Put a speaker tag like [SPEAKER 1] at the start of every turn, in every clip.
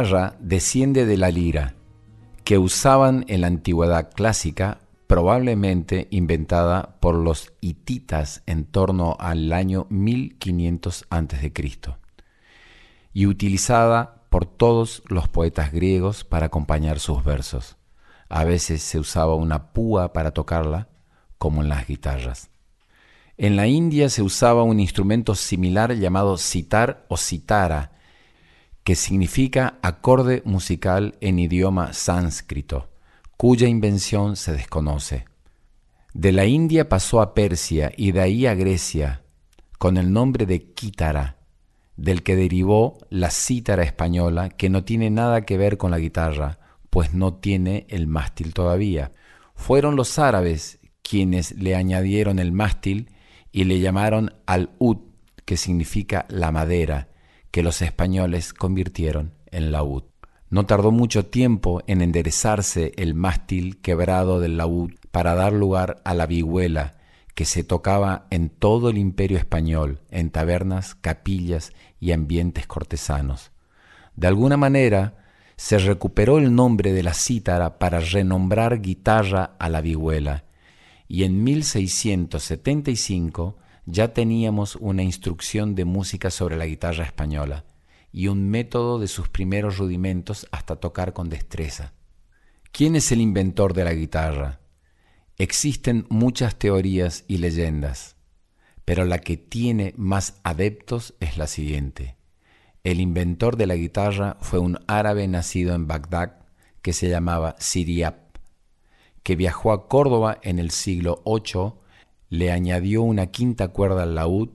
[SPEAKER 1] Guitarra desciende de la lira, que usaban en la antigüedad clásica, probablemente inventada por los hititas en torno al año 1500 a.C., y utilizada por todos los poetas griegos para acompañar sus versos. A veces se usaba una púa para tocarla, como en las guitarras. En la India se usaba un instrumento similar llamado sitar o sitara, que significa acorde musical en idioma sánscrito, cuya invención se desconoce. De la India pasó a Persia y de ahí a Grecia, con el nombre de quítara, del que derivó la cítara española, que no tiene nada que ver con la guitarra, pues no tiene el mástil todavía. Fueron los árabes quienes le añadieron el mástil y le llamaron al-ud, que significa la madera, que los españoles convirtieron en laúd. No tardó mucho tiempo en enderezarse el mástil quebrado del laúd para dar lugar a la vihuela que se tocaba en todo el imperio español, en tabernas, capillas y ambientes cortesanos. De alguna manera, se recuperó el nombre de la cítara para renombrar guitarra a la vihuela, y en 1675 ya teníamos una instrucción de música sobre la guitarra española y un método de sus primeros rudimentos hasta tocar con destreza. ¿Quién es el inventor de la guitarra? Existen muchas teorías y leyendas, pero la que tiene más adeptos es la siguiente. El inventor de la guitarra fue un árabe nacido en Bagdad que se llamaba Siriap, que viajó a Córdoba en el siglo VIII le añadió una quinta cuerda al laúd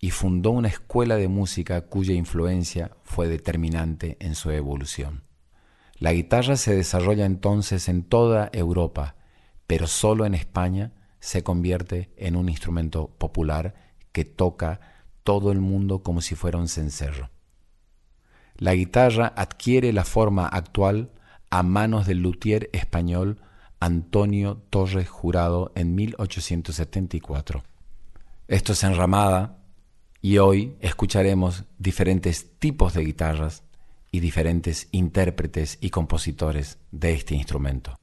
[SPEAKER 1] y fundó una escuela de música cuya influencia fue determinante en su evolución. La guitarra se desarrolla entonces en toda Europa, pero solo en España se convierte en un instrumento popular que toca todo el mundo como si fuera un cencerro. La guitarra adquiere la forma actual a manos del luthier español Antonio Torres Jurado en 1874. Esto es Enramada y hoy escucharemos diferentes tipos de guitarras y diferentes intérpretes y compositores de este instrumento.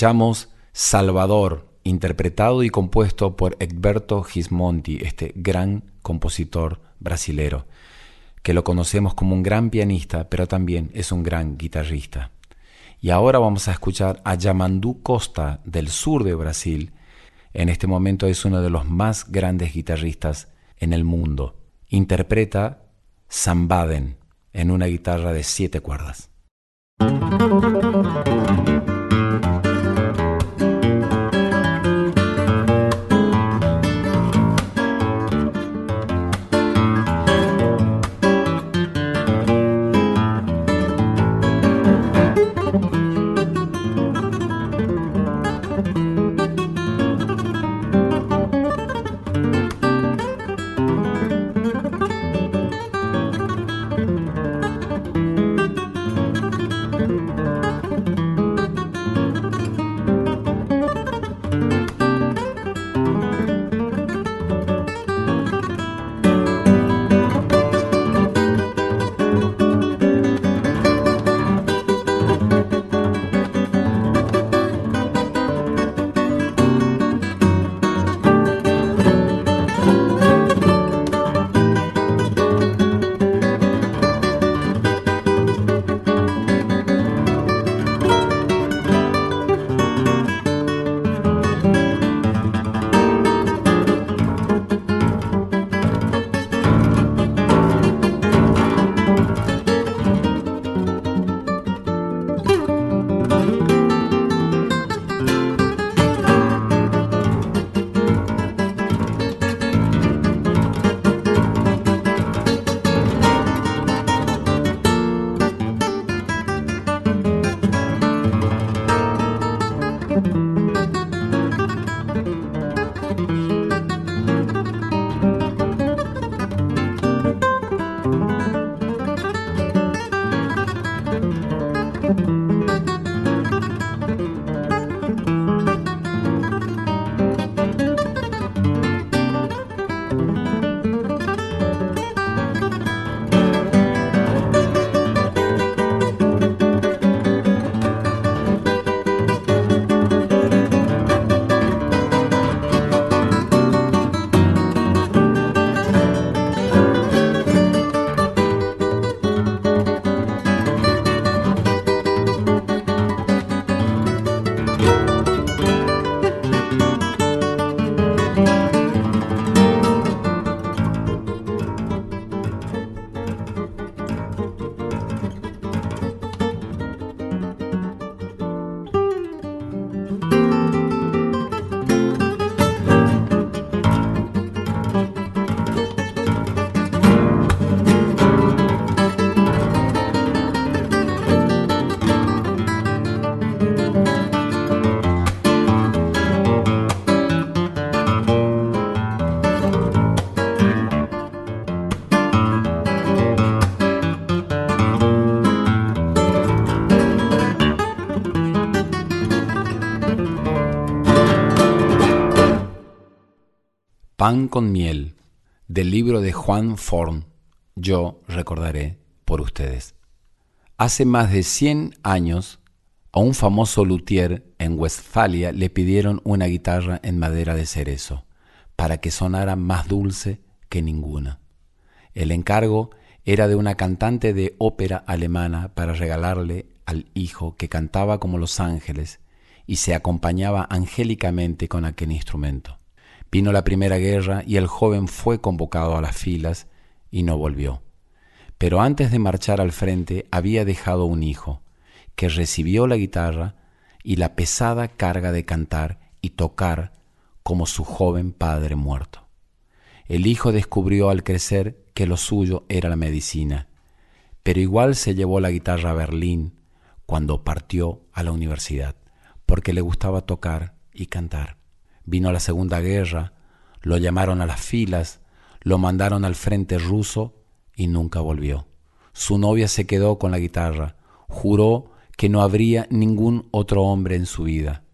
[SPEAKER 1] Escuchamos Salvador, interpretado y compuesto por Egberto Gismonti, este gran compositor brasilero, que lo conocemos como un gran pianista, pero también es un gran guitarrista. Y ahora vamos a escuchar a Yamandu Costa del sur de Brasil. En este momento es uno de los más grandes guitarristas en el mundo. Interpreta Sambaden en una guitarra de siete cuerdas. Pan con miel, del libro de Juan Forn, yo recordaré por ustedes. Hace más de 100 años, a un famoso luthier en Westfalia le pidieron una guitarra en madera de cerezo, para que sonara más dulce que ninguna. El encargo era de una cantante de ópera alemana para regalarle al hijo que cantaba como los ángeles y se acompañaba angélicamente con aquel instrumento. Vino la Primera Guerra y el joven fue convocado a las filas y no volvió. Pero antes de marchar al frente había dejado un hijo, que recibió la guitarra y la pesada carga de cantar y tocar como su joven padre muerto. El hijo descubrió al crecer que lo suyo era la medicina, pero igual se llevó la guitarra a Berlín cuando partió a la universidad, porque le gustaba tocar y cantar. Vino la Segunda Guerra, lo llamaron a las filas, lo mandaron al frente ruso y nunca volvió. Su novia se quedó con la guitarra, juró que no habría ningún otro hombre en su vida.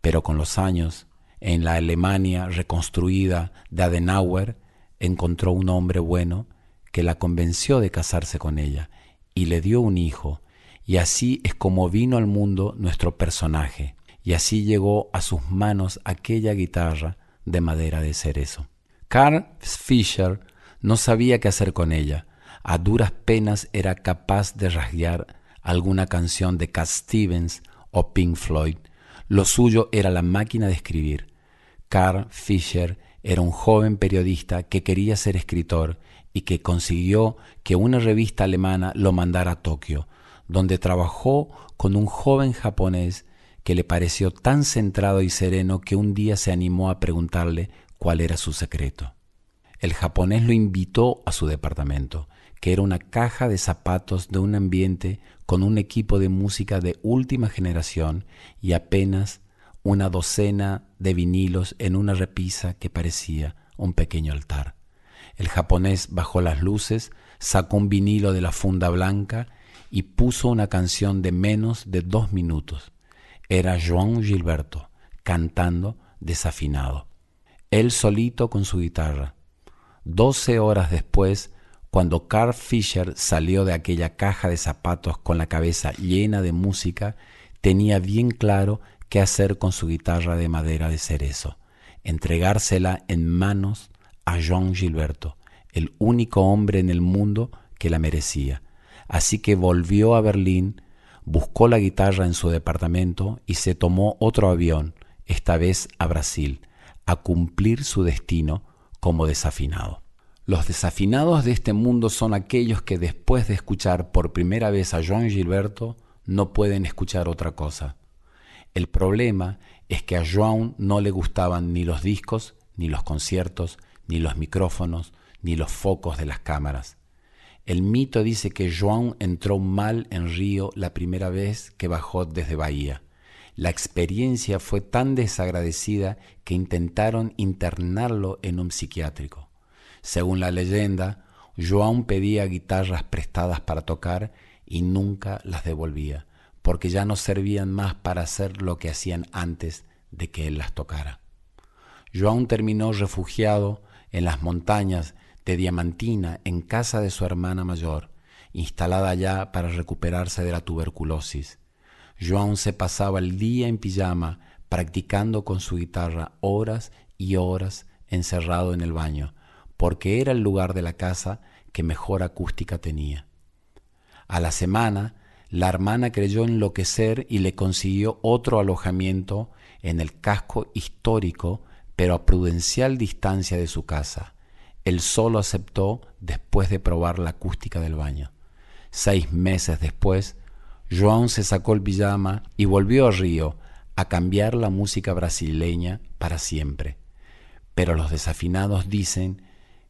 [SPEAKER 1] Pero con los años, en la Alemania reconstruida de Adenauer, encontró un hombre bueno que la convenció de casarse con ella y le dio un hijo, y así es como vino al mundo nuestro personaje, y así llegó a sus manos aquella guitarra de madera de cerezo. Carl Fischer no sabía qué hacer con ella. A duras penas era capaz de rasguear alguna canción de Cat Stevens o Pink Floyd. Lo suyo era la máquina de escribir. Carl Fischer era un joven periodista que quería ser escritor y que consiguió que una revista alemana lo mandara a Tokio, donde trabajó con un joven japonés que le pareció tan centrado y sereno que un día se animó a preguntarle cuál era su secreto. El japonés lo invitó a su departamento, que era una caja de zapatos de un ambiente con un equipo de música de última generación y apenas una docena de vinilos en una repisa que parecía un pequeño altar. El japonés bajó las luces, sacó un vinilo de la funda blanca y puso una canción de menos de dos minutos era Joan Gilberto, cantando desafinado. Él solito con su guitarra. Doce horas después, cuando Carl Fischer salió de aquella caja de zapatos con la cabeza llena de música, tenía bien claro qué hacer con su guitarra de madera de cerezo, entregársela en manos a Joan Gilberto, el único hombre en el mundo que la merecía. Así que volvió a Berlín buscó la guitarra en su departamento y se tomó otro avión, esta vez a Brasil, a cumplir su destino como desafinado. Los desafinados de este mundo son aquellos que después de escuchar por primera vez a Joan Gilberto no pueden escuchar otra cosa. El problema es que a Joan no le gustaban ni los discos, ni los conciertos, ni los micrófonos, ni los focos de las cámaras. El mito dice que Joan entró mal en Río la primera vez que bajó desde Bahía. La experiencia fue tan desagradecida que intentaron internarlo en un psiquiátrico. Según la leyenda, Joan pedía guitarras prestadas para tocar y nunca las devolvía, porque ya no servían más para hacer lo que hacían antes de que él las tocara. Joan terminó refugiado en las montañas de Diamantina en casa de su hermana mayor, instalada allá para recuperarse de la tuberculosis. Joan se pasaba el día en pijama practicando con su guitarra horas y horas encerrado en el baño, porque era el lugar de la casa que mejor acústica tenía. A la semana, la hermana creyó enloquecer y le consiguió otro alojamiento en el casco histórico, pero a prudencial distancia de su casa. Él solo aceptó después de probar la acústica del baño. Seis meses después, Joan se sacó el pijama y volvió a Río a cambiar la música brasileña para siempre. Pero los desafinados dicen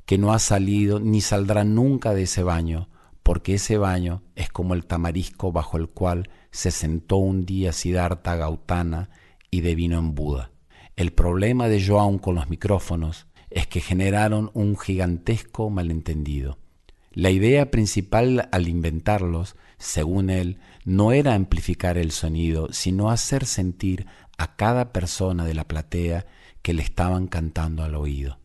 [SPEAKER 1] que no ha salido ni saldrá nunca de ese baño, porque ese baño es como el tamarisco bajo el cual se sentó un día Siddhartha Gautama y devino en Buda. El problema de Joan con los micrófonos es que generaron un gigantesco malentendido. La idea principal al inventarlos, según él, no era amplificar el sonido, sino hacer sentir a cada persona de la platea que le estaban cantando al oído.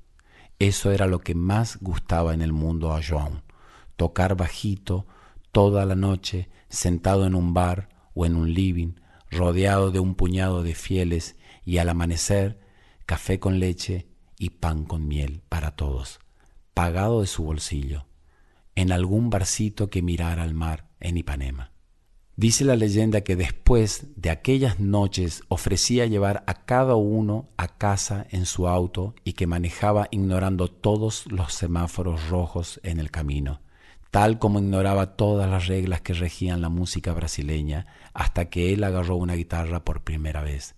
[SPEAKER 1] Eso era lo que más gustaba en el mundo a Joan, tocar bajito toda la noche, sentado en un bar o en un living, rodeado de un puñado de fieles, y al amanecer, café con leche y pan con miel para todos, pagado de su bolsillo, en algún barcito que mirara al mar en Ipanema. Dice la leyenda que después de aquellas noches ofrecía llevar a cada uno a casa en su auto y que manejaba ignorando todos los semáforos rojos en el camino, tal como ignoraba todas las reglas que regían la música brasileña hasta que él agarró una guitarra por primera vez.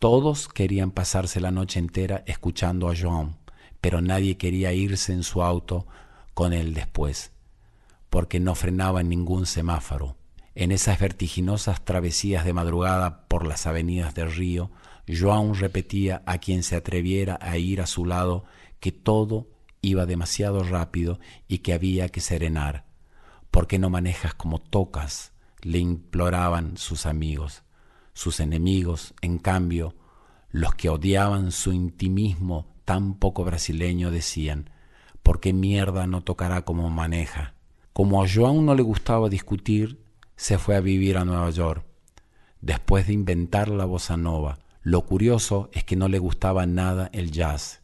[SPEAKER 1] Todos querían pasarse la noche entera escuchando a Joan, pero nadie quería irse en su auto con él después, porque no frenaba en ningún semáforo. En esas vertiginosas travesías de madrugada por las avenidas del río, Joan repetía a quien se atreviera a ir a su lado que todo iba demasiado rápido y que había que serenar. ¿Por qué no manejas como tocas? le imploraban sus amigos. Sus enemigos, en cambio, los que odiaban su intimismo tan poco brasileño, decían, ¿por qué mierda no tocará como maneja? Como a Joan no le gustaba discutir, se fue a vivir a Nueva York. después de inventar la bossa nova. Lo curioso es que no le gustaba nada el jazz.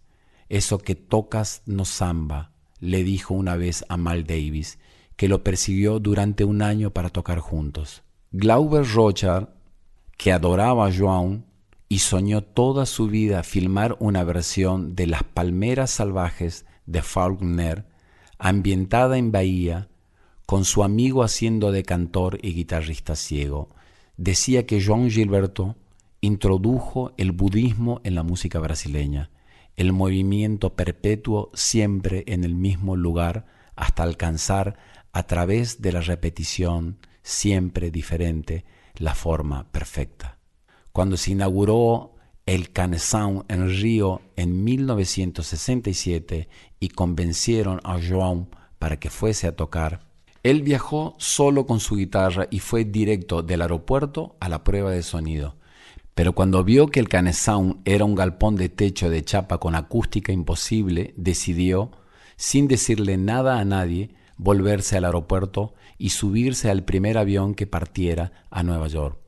[SPEAKER 1] Eso que tocas no samba, le dijo una vez a Mal Davis, que lo persiguió durante un año para tocar juntos. Glauber Rochard, que adoraba a Joan y soñó toda su vida filmar una versión de Las Palmeras Salvajes de Faulkner, ambientada en Bahía, con su amigo haciendo de cantor y guitarrista ciego, decía que Joan Gilberto introdujo el budismo en la música brasileña, el movimiento perpetuo siempre en el mismo lugar hasta alcanzar a través de la repetición siempre diferente la forma perfecta. Cuando se inauguró el Canção en Río en 1967 y convencieron a João para que fuese a tocar, él viajó solo con su guitarra y fue directo del aeropuerto a la prueba de sonido. Pero cuando vio que el Canesound era un galpón de techo de chapa con acústica imposible, decidió, sin decirle nada a nadie, volverse al aeropuerto y subirse al primer avión que partiera a Nueva York.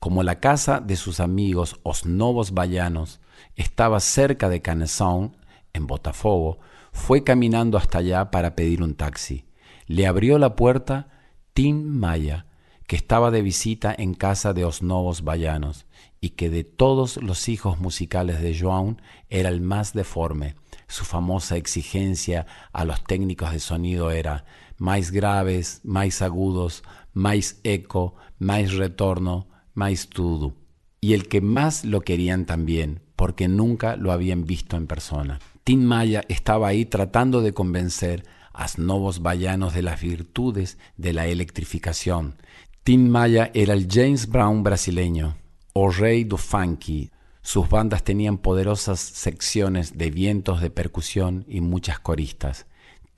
[SPEAKER 1] Como la casa de sus amigos Os Novos Bayanos estaba cerca de Canesound, en Botafogo, fue caminando hasta allá para pedir un taxi le abrió la puerta Tim Maya, que estaba de visita en casa de los novos vallanos y que de todos los hijos musicales de Joan era el más deforme. Su famosa exigencia a los técnicos de sonido era más graves, más agudos, más eco, más retorno, más todo. Y el que más lo querían también, porque nunca lo habían visto en persona. Tim Maya estaba ahí tratando de convencer novos vallanos de las virtudes de la electrificación. Tim Maya era el James Brown brasileño, o rey do funky. Sus bandas tenían poderosas secciones de vientos de percusión y muchas coristas.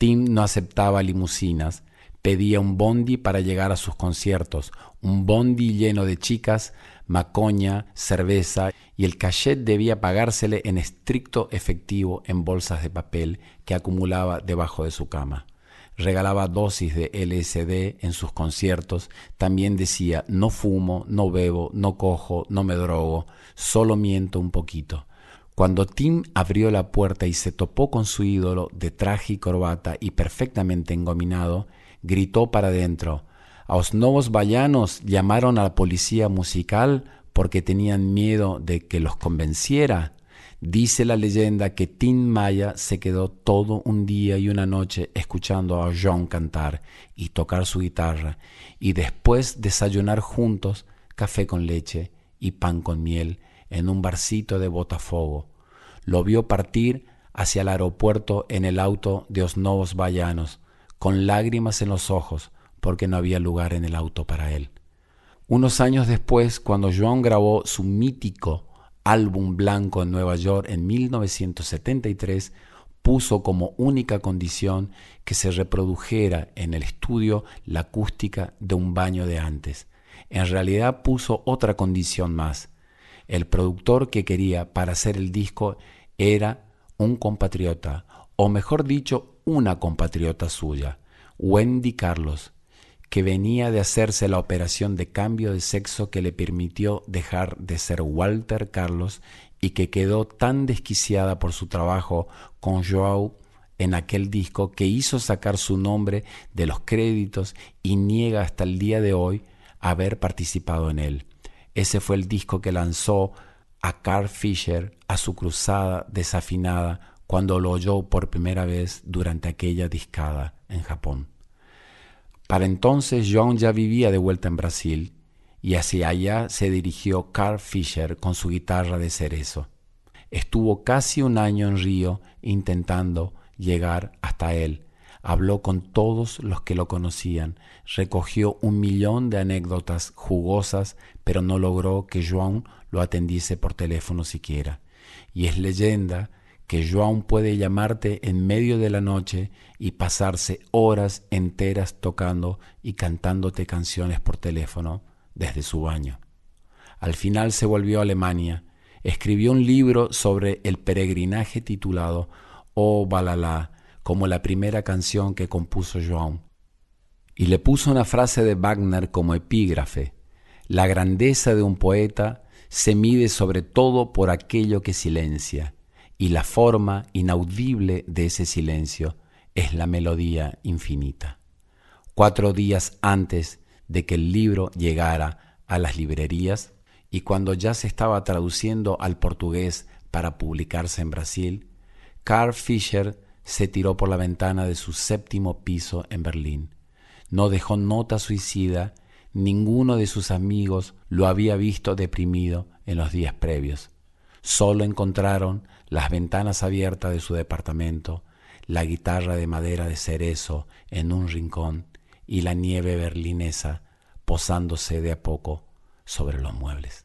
[SPEAKER 1] Tim no aceptaba limusinas, pedía un bondi para llegar a sus conciertos, un bondi lleno de chicas, macoña, cerveza y el cachet debía pagársele en estricto efectivo en bolsas de papel que acumulaba debajo de su cama. Regalaba dosis de LSD en sus conciertos, también decía no fumo, no bebo, no cojo, no me drogo, solo miento un poquito. Cuando Tim abrió la puerta y se topó con su ídolo de traje y corbata y perfectamente engominado, gritó para adentro. A los nuevos vallanos llamaron a la policía musical porque tenían miedo de que los convenciera. Dice la leyenda que Tim Maya se quedó todo un día y una noche escuchando a John cantar y tocar su guitarra, y después desayunar juntos café con leche y pan con miel en un barcito de Botafogo. Lo vio partir hacia el aeropuerto en el auto de los nuevos vallanos, con lágrimas en los ojos, porque no había lugar en el auto para él. Unos años después, cuando Joan grabó su mítico álbum blanco en Nueva York en 1973, puso como única condición que se reprodujera en el estudio la acústica de un baño de antes. En realidad puso otra condición más. El productor que quería para hacer el disco era un compatriota, o mejor dicho, una compatriota suya, Wendy Carlos, que venía de hacerse la operación de cambio de sexo que le permitió dejar de ser Walter Carlos y que quedó tan desquiciada por su trabajo con Joao en aquel disco que hizo sacar su nombre de los créditos y niega hasta el día de hoy haber participado en él. Ese fue el disco que lanzó a Carl Fisher a su cruzada desafinada cuando lo oyó por primera vez durante aquella discada en Japón. Para entonces John ya vivía de vuelta en Brasil y hacia allá se dirigió Carl Fisher con su guitarra de cerezo. Estuvo casi un año en Río intentando llegar hasta él. Habló con todos los que lo conocían, recogió un millón de anécdotas jugosas, pero no logró que Joan lo atendiese por teléfono siquiera. Y es leyenda que Joan puede llamarte en medio de la noche y pasarse horas enteras tocando y cantándote canciones por teléfono desde su baño. Al final se volvió a Alemania, escribió un libro sobre el peregrinaje titulado Oh Balala, como la primera canción que compuso Joan, y le puso una frase de Wagner como epígrafe. La grandeza de un poeta se mide sobre todo por aquello que silencia, y la forma inaudible de ese silencio es la melodía infinita. Cuatro días antes de que el libro llegara a las librerías y cuando ya se estaba traduciendo al portugués para publicarse en Brasil, Carl Fischer se tiró por la ventana de su séptimo piso en Berlín. No dejó nota suicida, ninguno de sus amigos lo había visto deprimido en los días previos. Solo encontraron las ventanas abiertas de su departamento, la guitarra de madera de cerezo en un rincón y la nieve berlinesa posándose de a poco sobre los muebles.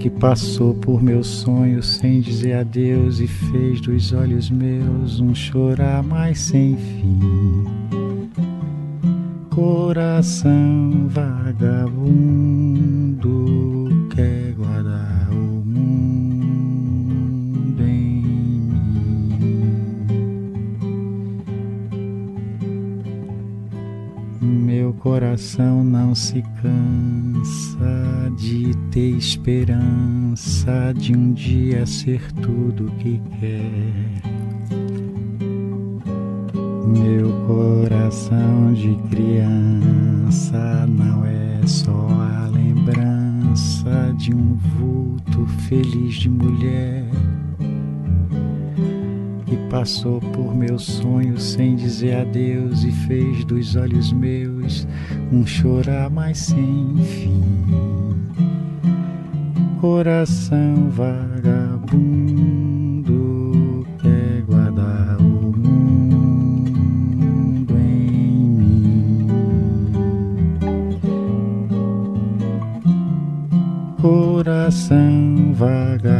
[SPEAKER 2] que passou por meus sonhos sem dizer adeus e fez dos olhos meus um chorar mais sem fim. Coração vagabundo quer guardar o mundo em mim. Meu coração não se cansa de ter esperança de um dia ser tudo que quer. Meu coração de criança não é só a lembrança de um vulto feliz de mulher que passou por meus sonhos sem dizer adeus e fez dos olhos meus um chorar mais sem fim coração vagabundo quer guardar o mundo em mim. Coração vagabundo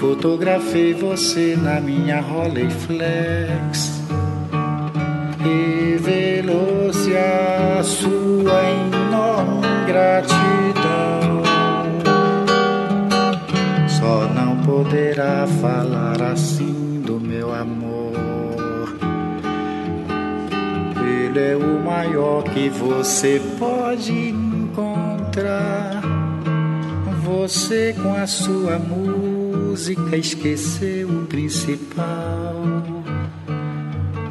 [SPEAKER 2] Fotografei você na minha Rolleiflex. Revelou-se a sua enorme gratidão. Só não poderá falar assim do meu amor. Ele é o maior que você pode encontrar. Você com a sua música esqueceu o principal.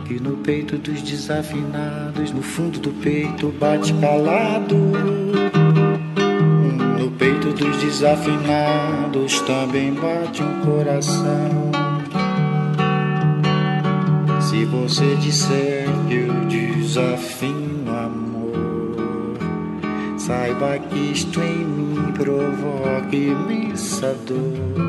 [SPEAKER 2] Que no peito dos desafinados, no fundo do peito bate calado. No peito dos desafinados também bate um coração. Se você disser que eu desafio amor Saiba que isto em mim provoca imensa dor.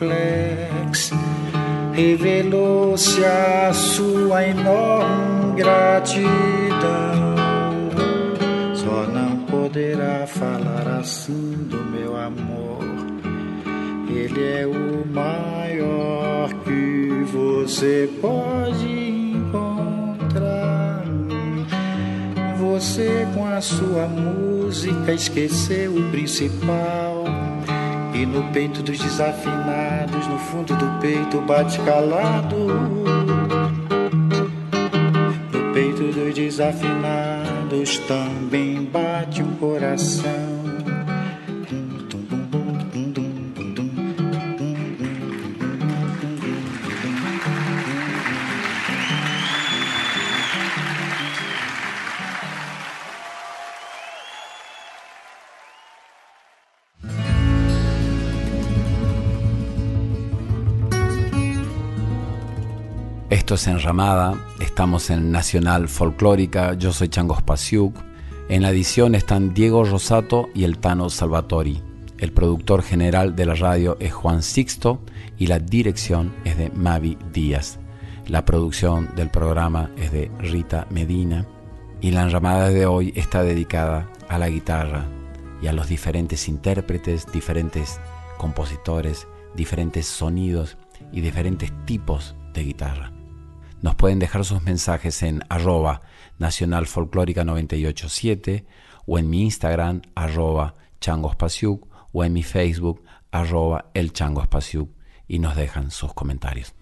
[SPEAKER 2] Rolleiflex. Revelou-se a sua enorme gratidão. Só não poderá falar assim do meu amor. Ele é o maior que você pode Você com a sua música esqueceu o principal. E no peito dos desafinados, no fundo do peito bate calado. No peito dos desafinados também bate um coração.
[SPEAKER 1] Esto es Enramada, estamos en Nacional Folclórica, yo soy Changos Pasiuk. En la edición están Diego Rosato y el Tano Salvatori. El productor general de la radio es Juan Sixto y la dirección es de Mavi Díaz. La producción del programa es de Rita Medina y la enramada de hoy está dedicada a la guitarra y a los diferentes intérpretes, diferentes compositores, diferentes sonidos y diferentes tipos de guitarra. Nos pueden dejar sus mensajes en arroba Nacional Folclórica 987 o en mi Instagram arroba changospasiuk o en mi Facebook arroba el y nos dejan sus comentarios.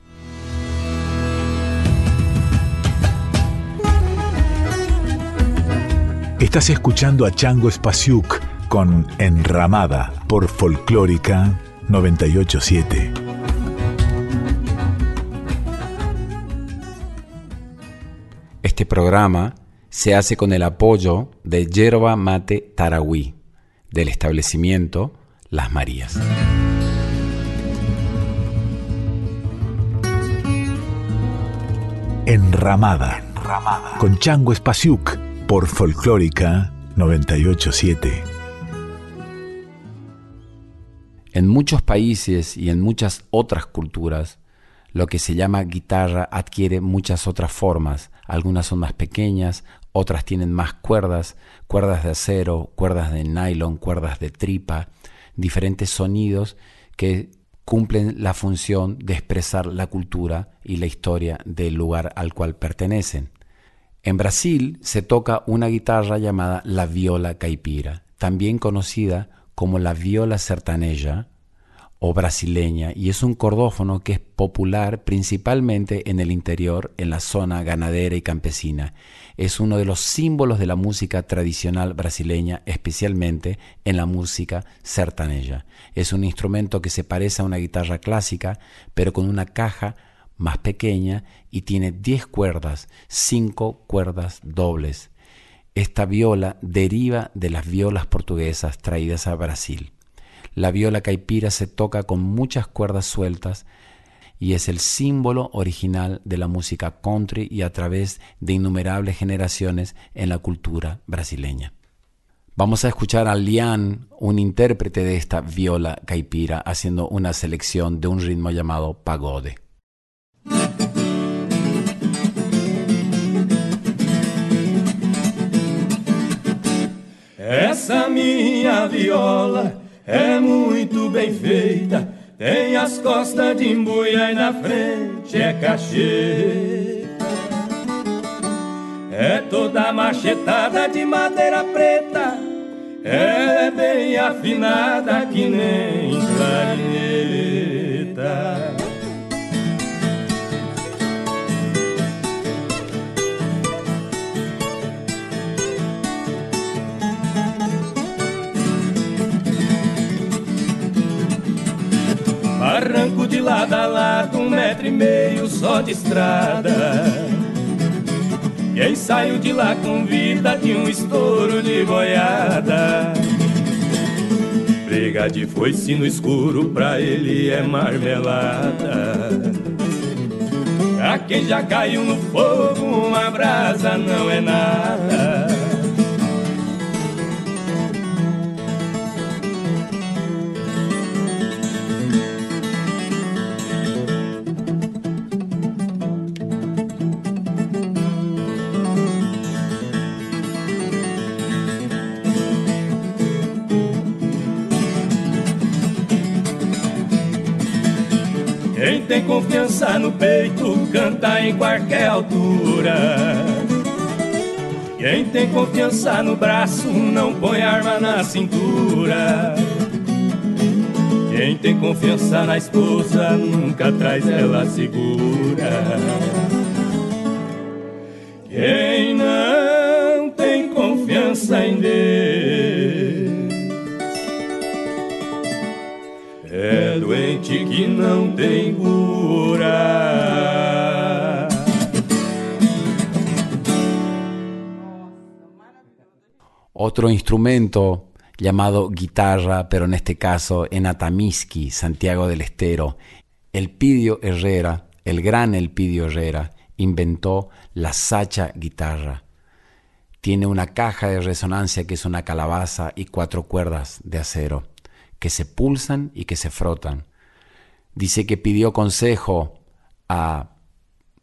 [SPEAKER 3] Estás escuchando a Chango Espasiuk con Enramada por Folclórica 987.
[SPEAKER 1] Este programa se hace con el apoyo de Yerba Mate Tarahui, del establecimiento Las Marías.
[SPEAKER 3] Enramada, Enramada. con Chango Espasiuk por Folclórica 987.
[SPEAKER 1] En muchos países y en muchas otras culturas, lo que se llama guitarra adquiere muchas otras formas. Algunas son más pequeñas, otras tienen más cuerdas, cuerdas de acero, cuerdas de nylon, cuerdas de tripa, diferentes sonidos que cumplen la función de expresar la cultura y la historia del lugar al cual pertenecen. En Brasil se toca una guitarra llamada la viola caipira, también conocida como la viola sertaneja o brasileña y es un cordófono que es popular principalmente en el interior, en la zona ganadera y campesina. Es uno de los símbolos de la música tradicional brasileña, especialmente en la música sertaneja. Es un instrumento que se parece a una guitarra clásica, pero con una caja más pequeña y tiene 10 cuerdas, 5 cuerdas dobles. Esta viola deriva de las violas portuguesas traídas a Brasil. La viola caipira se toca con muchas cuerdas sueltas y es el símbolo original de la música country y a través de innumerables generaciones en la cultura brasileña. Vamos a escuchar a Lian, un intérprete de esta viola caipira, haciendo una selección de un ritmo llamado pagode.
[SPEAKER 4] Essa minha viola é muito bem feita, tem as costas de embuia e na frente é cachê. É toda machetada de madeira preta, é bem afinada que nem clarineta. Barranco de lado a lado, um metro e meio só de estrada. Quem saiu de lá com vida de um estouro de boiada. Briga de foice no escuro, pra ele é marmelada. Pra quem já caiu no fogo, uma brasa não é nada. Tem confiança no peito, canta em qualquer altura. Quem tem confiança no braço, não põe arma na cintura. Quem tem confiança na esposa, nunca traz ela segura. Quem não tem confiança em Deus doente que.
[SPEAKER 1] Otro instrumento llamado guitarra, pero en este caso en Atamisqui, Santiago del Estero, Elpidio Herrera, el gran Elpidio Herrera, inventó la sacha guitarra. Tiene una caja de resonancia que es una calabaza y cuatro cuerdas de acero que se pulsan y que se frotan. Dice que pidió consejo a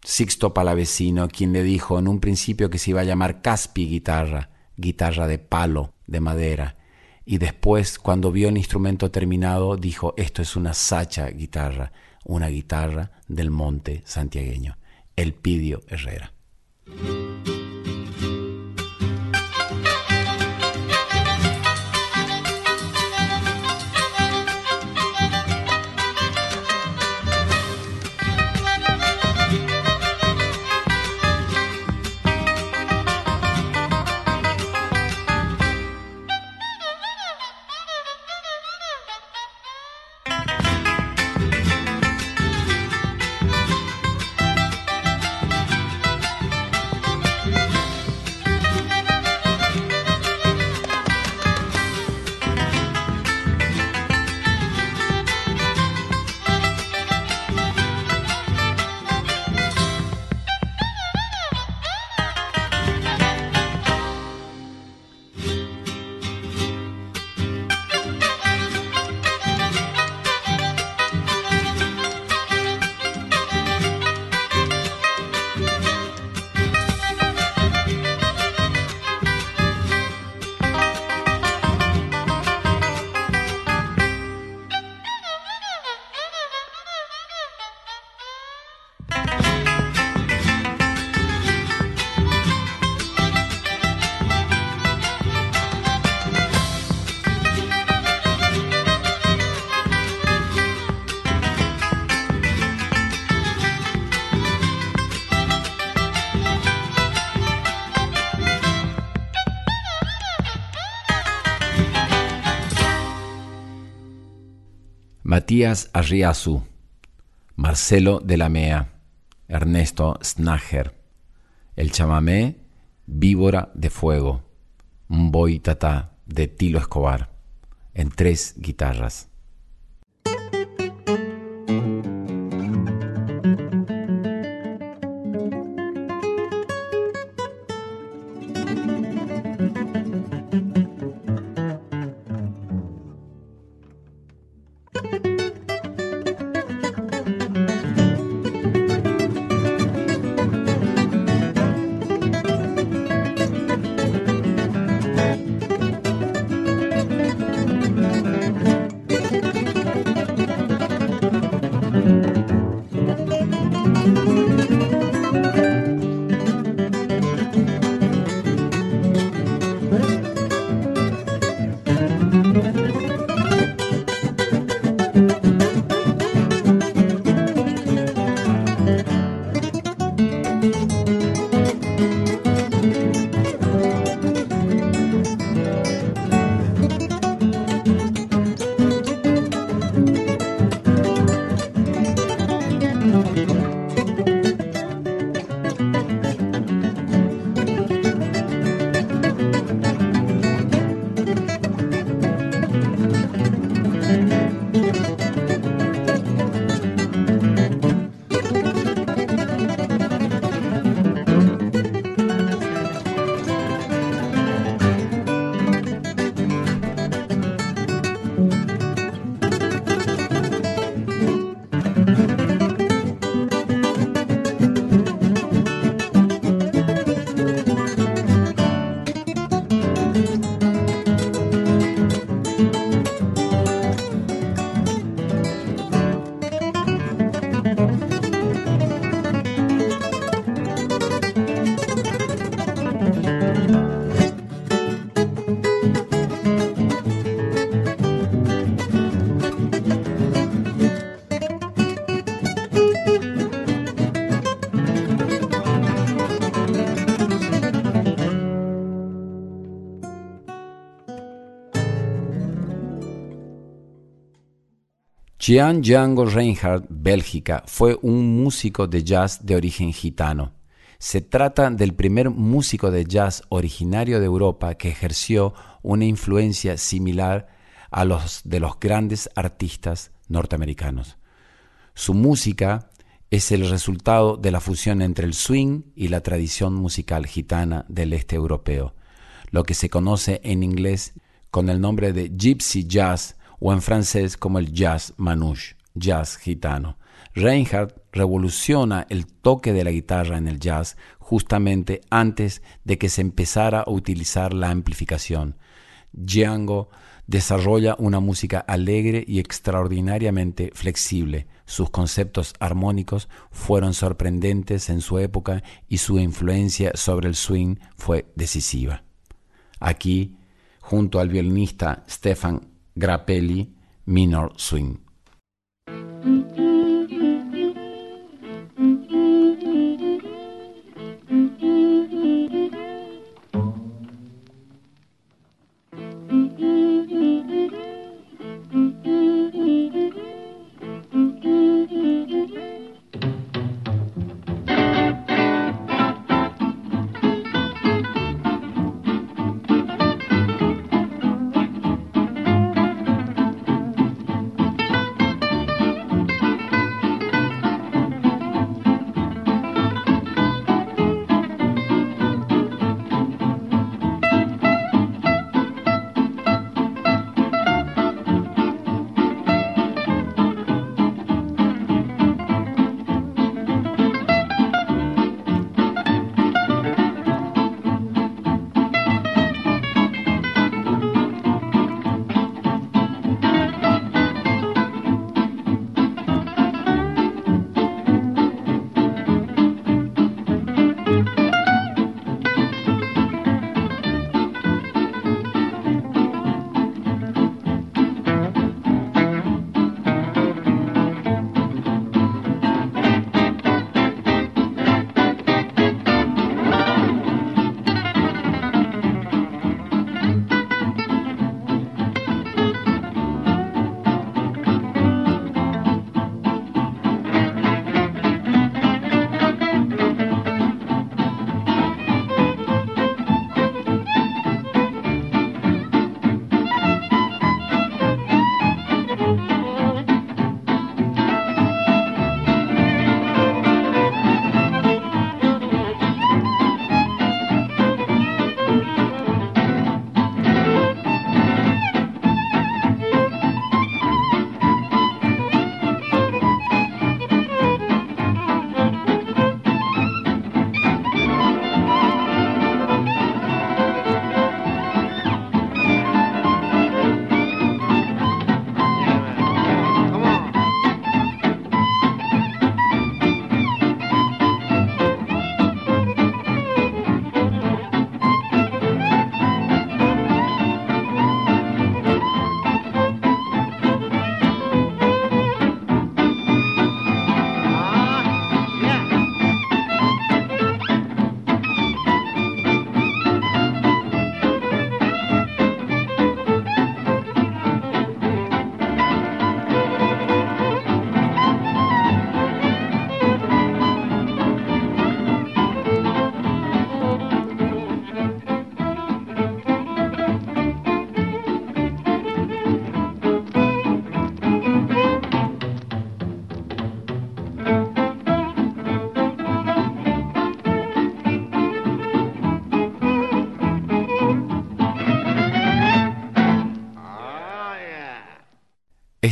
[SPEAKER 1] Sixto Palavecino, quien le dijo en un principio que se iba a llamar Caspi guitarra, guitarra de palo, de madera. Y después, cuando vio el instrumento terminado, dijo, esto es una sacha guitarra, una guitarra del monte santiagueño. El Pidio Herrera. Matías Arriazu, Marcelo de la Mea, Ernesto Snager, El chamamé, Víbora de Fuego, Un boy tatá de Tilo Escobar, en tres guitarras. Jean Django Reinhardt, Bélgica, fue un músico de jazz de origen gitano. Se trata del primer músico de jazz originario de Europa que ejerció una influencia similar a los de los grandes artistas norteamericanos. Su música es el resultado de la fusión entre el swing y la tradición musical gitana del este europeo, lo que se conoce en inglés con el nombre de gypsy jazz o en francés como el jazz manouche, jazz gitano. Reinhardt revoluciona el toque de la guitarra en el jazz justamente antes de que se empezara a utilizar la amplificación. Django desarrolla una música alegre y extraordinariamente flexible. Sus conceptos armónicos fueron sorprendentes en su época y su influencia sobre el swing fue decisiva. Aquí, junto al violinista Stefan Grappelli, Minor Swing.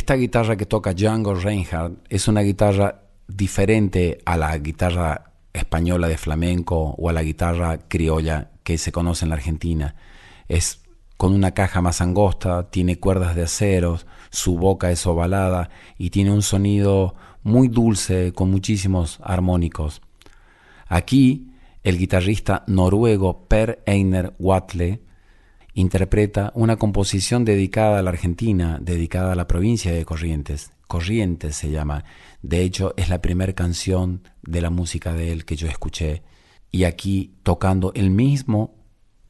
[SPEAKER 1] Esta guitarra que toca Django Reinhardt es una guitarra diferente a la guitarra española de flamenco o a la guitarra criolla que se conoce en la Argentina. Es con una caja más angosta, tiene cuerdas de acero, su boca es ovalada y tiene un sonido muy dulce con muchísimos armónicos. Aquí el guitarrista noruego Per Einer Watle interpreta una composición dedicada a la Argentina, dedicada a la provincia de Corrientes. Corrientes se llama. De hecho, es la primera canción de la música de él que yo escuché. Y aquí tocando el mismo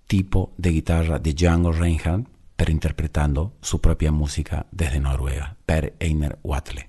[SPEAKER 1] tipo de guitarra de Django Reinhardt, pero interpretando su propia música desde Noruega, Per Einer Watle.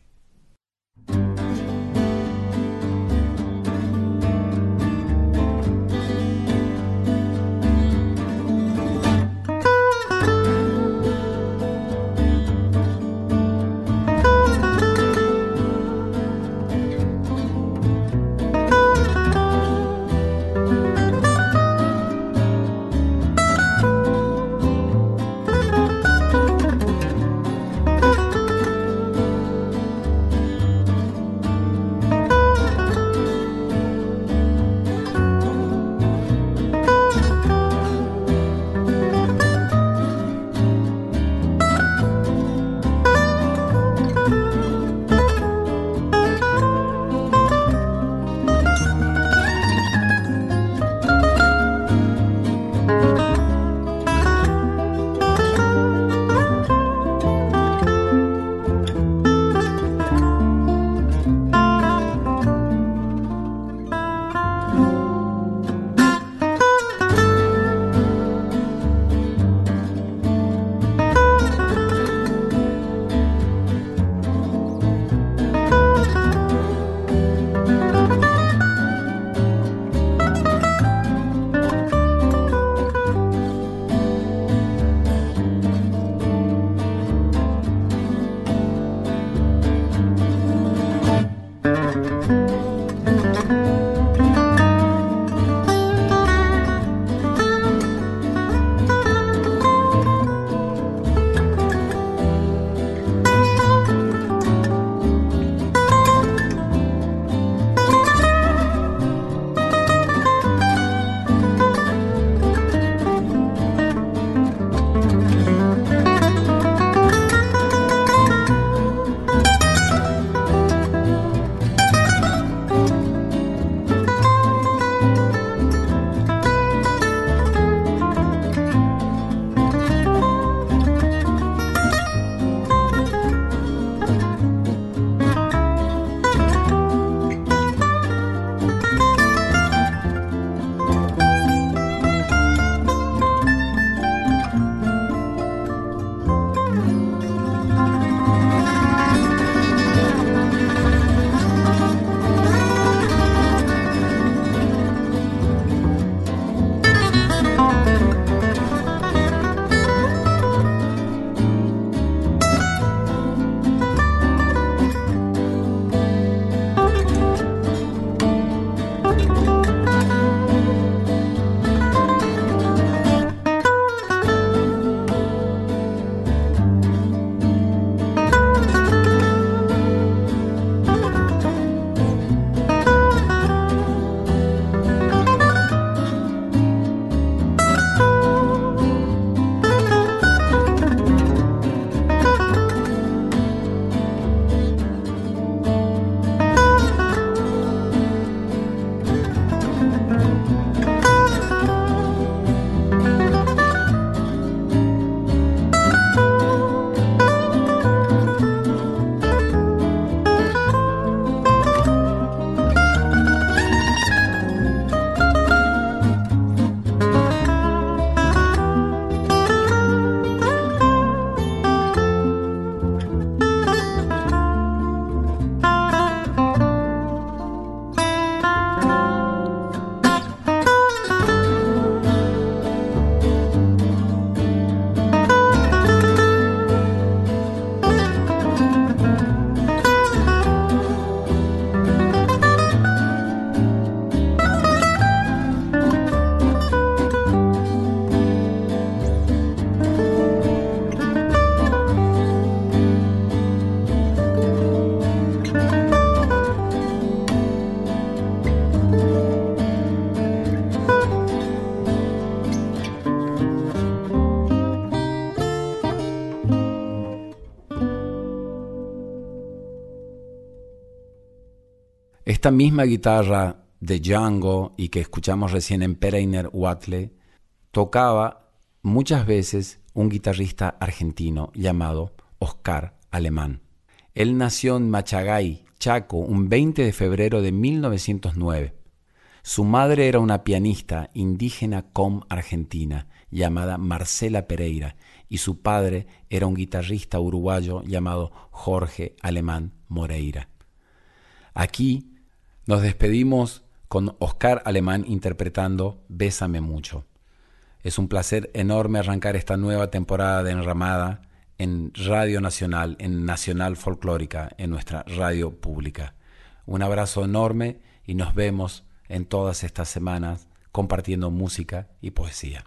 [SPEAKER 1] Esta misma guitarra de Django y que escuchamos recién en Pereiner Watle tocaba muchas veces un guitarrista argentino llamado Oscar Alemán. Él nació en Machagay, Chaco, un 20 de febrero de 1909. Su madre era una pianista indígena com argentina llamada Marcela Pereira y su padre era un guitarrista uruguayo llamado Jorge Alemán Moreira. Aquí nos despedimos con Oscar Alemán interpretando Bésame mucho. Es un placer enorme arrancar esta nueva temporada de Enramada en Radio Nacional, en Nacional Folclórica, en nuestra radio pública. Un abrazo enorme y nos vemos en todas estas semanas compartiendo música y poesía.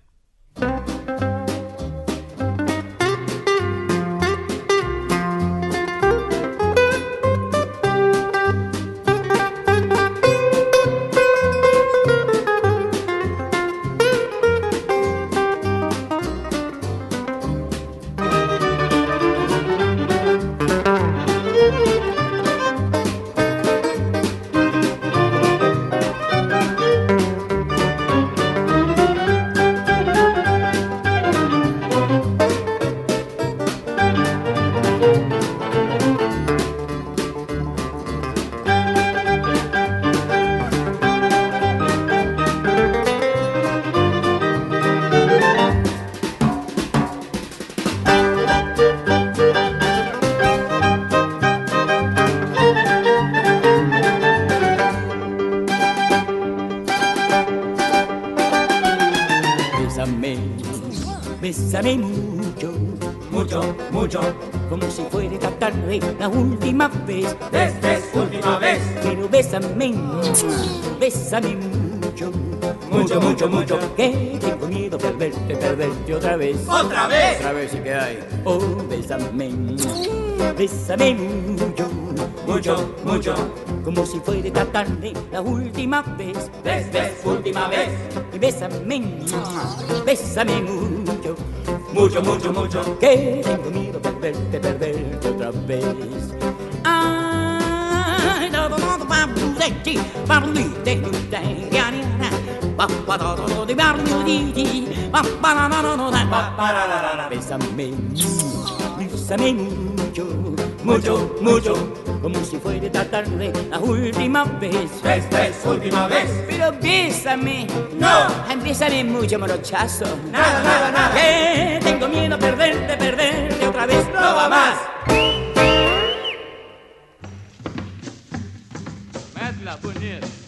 [SPEAKER 5] Vez.
[SPEAKER 6] Ves, última vez.
[SPEAKER 5] Pero bésame, bésame mucho.
[SPEAKER 6] Mucho, mucho, mucho.
[SPEAKER 5] Que tengo miedo de perderte, perderte otra vez.
[SPEAKER 6] ¡Otra vez!
[SPEAKER 5] Otra vez, ¿y qué hay? Oh, bésame, bésame mucho.
[SPEAKER 6] Mucho, mucho.
[SPEAKER 5] Como si fuera esta tarde la última vez.
[SPEAKER 6] Ves, ves, última vez.
[SPEAKER 5] Y bésame, bésame mucho.
[SPEAKER 6] Mucho, mucho, mucho.
[SPEAKER 5] Que tengo miedo de perderte, perderte otra vez. Zetti, parli de italiana. Bésame, bésame mucho,
[SPEAKER 6] mucho, mucho,
[SPEAKER 5] como si fuera esta tarde la última vez.
[SPEAKER 6] Ves, ves, última vez.
[SPEAKER 5] Pero bésame,
[SPEAKER 6] no,
[SPEAKER 5] bésame mucho, morochazo.
[SPEAKER 6] Nada, nada, nada.
[SPEAKER 5] Que tengo miedo a perderte, perderte otra vez.
[SPEAKER 6] No va más.
[SPEAKER 7] happiness.